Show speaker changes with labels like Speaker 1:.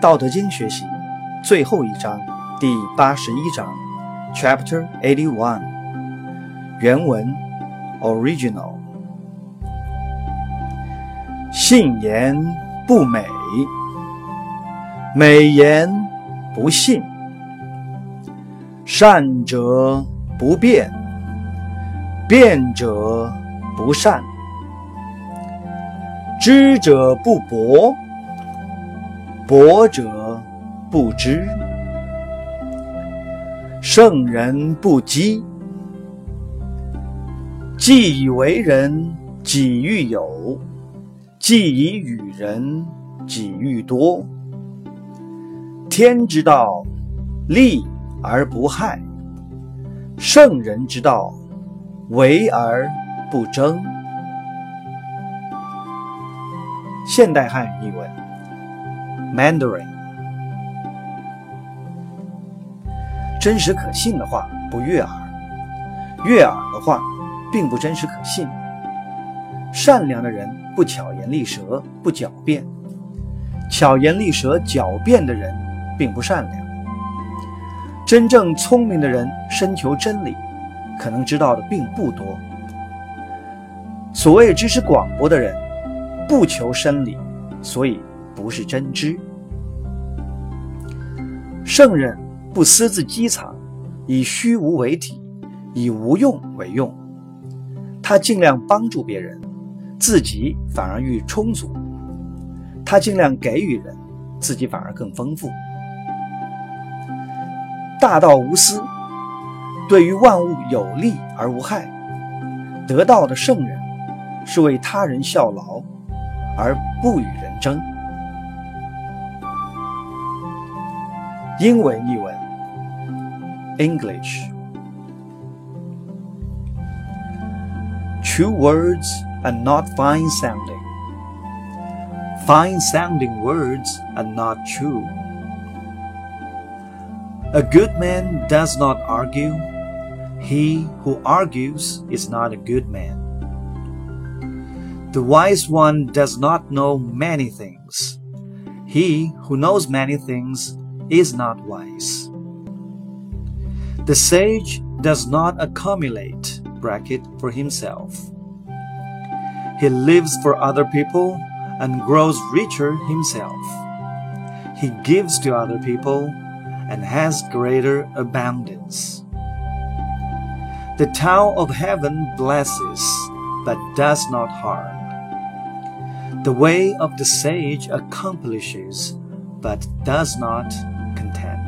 Speaker 1: 道德经学习最后一章，第八十一章，Chapter Eighty One。原文，Original。信言不美，美言不信；善者不辩，辩者不善；知者不博。博者不知，圣人不积。既以为人，己欲有；既以与人，己欲多。天之道，利而不害；圣人之道，为而不争。现代汉语译文。Mandarin，真实可信的话不悦耳，悦耳的话并不真实可信。善良的人不巧言利舌，不狡辩；巧言利舌、狡辩的人并不善良。真正聪明的人深求真理，可能知道的并不多。所谓知识广博的人，不求深理，所以。不是真知。圣人不私自积藏，以虚无为体，以无用为用。他尽量帮助别人，自己反而愈充足；他尽量给予人，自己反而更丰富。大道无私，对于万物有利而无害。得道的圣人是为他人效劳，而不与人争。英文译文：English. True words are not fine sounding. Fine sounding words are not true. A good man does not argue. He who argues is not a good man. The wise one does not know many things. He who knows many things is not wise. The sage does not accumulate bracket for himself. He lives for other people and grows richer himself. He gives to other people and has greater abundance. The Tao of heaven blesses, but does not harm. The way of the sage accomplishes, but does not content.